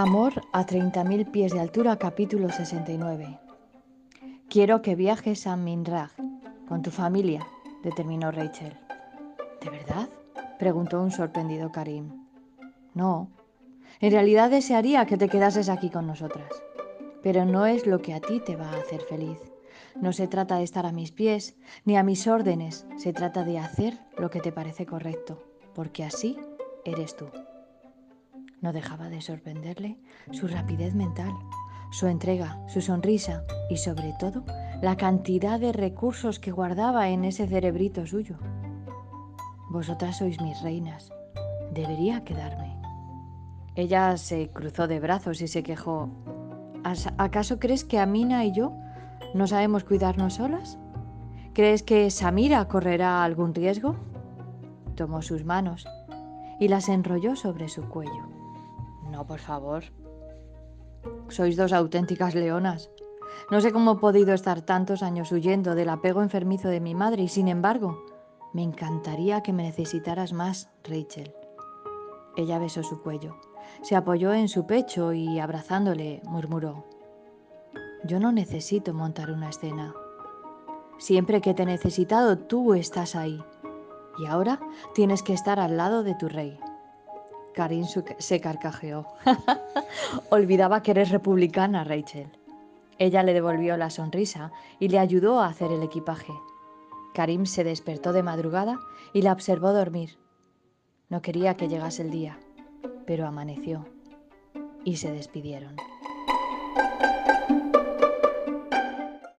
Amor a 30.000 pies de altura, capítulo 69. Quiero que viajes a Minraj con tu familia, determinó Rachel. ¿De verdad? preguntó un sorprendido Karim. No, en realidad desearía que te quedases aquí con nosotras, pero no es lo que a ti te va a hacer feliz. No se trata de estar a mis pies ni a mis órdenes, se trata de hacer lo que te parece correcto, porque así eres tú. No dejaba de sorprenderle su rapidez mental, su entrega, su sonrisa y sobre todo la cantidad de recursos que guardaba en ese cerebrito suyo. Vosotras sois mis reinas. Debería quedarme. Ella se cruzó de brazos y se quejó. ¿Acaso crees que Amina y yo no sabemos cuidarnos solas? ¿Crees que Samira correrá algún riesgo? Tomó sus manos y las enrolló sobre su cuello. No, por favor. Sois dos auténticas leonas. No sé cómo he podido estar tantos años huyendo del apego enfermizo de mi madre y sin embargo, me encantaría que me necesitaras más, Rachel. Ella besó su cuello, se apoyó en su pecho y abrazándole murmuró, Yo no necesito montar una escena. Siempre que te he necesitado, tú estás ahí. Y ahora tienes que estar al lado de tu rey. Karin se carcajeó. Olvidaba que eres republicana, Rachel. Ella le devolvió la sonrisa y le ayudó a hacer el equipaje. Karim se despertó de madrugada y la observó dormir. No quería que llegase el día, pero amaneció y se despidieron.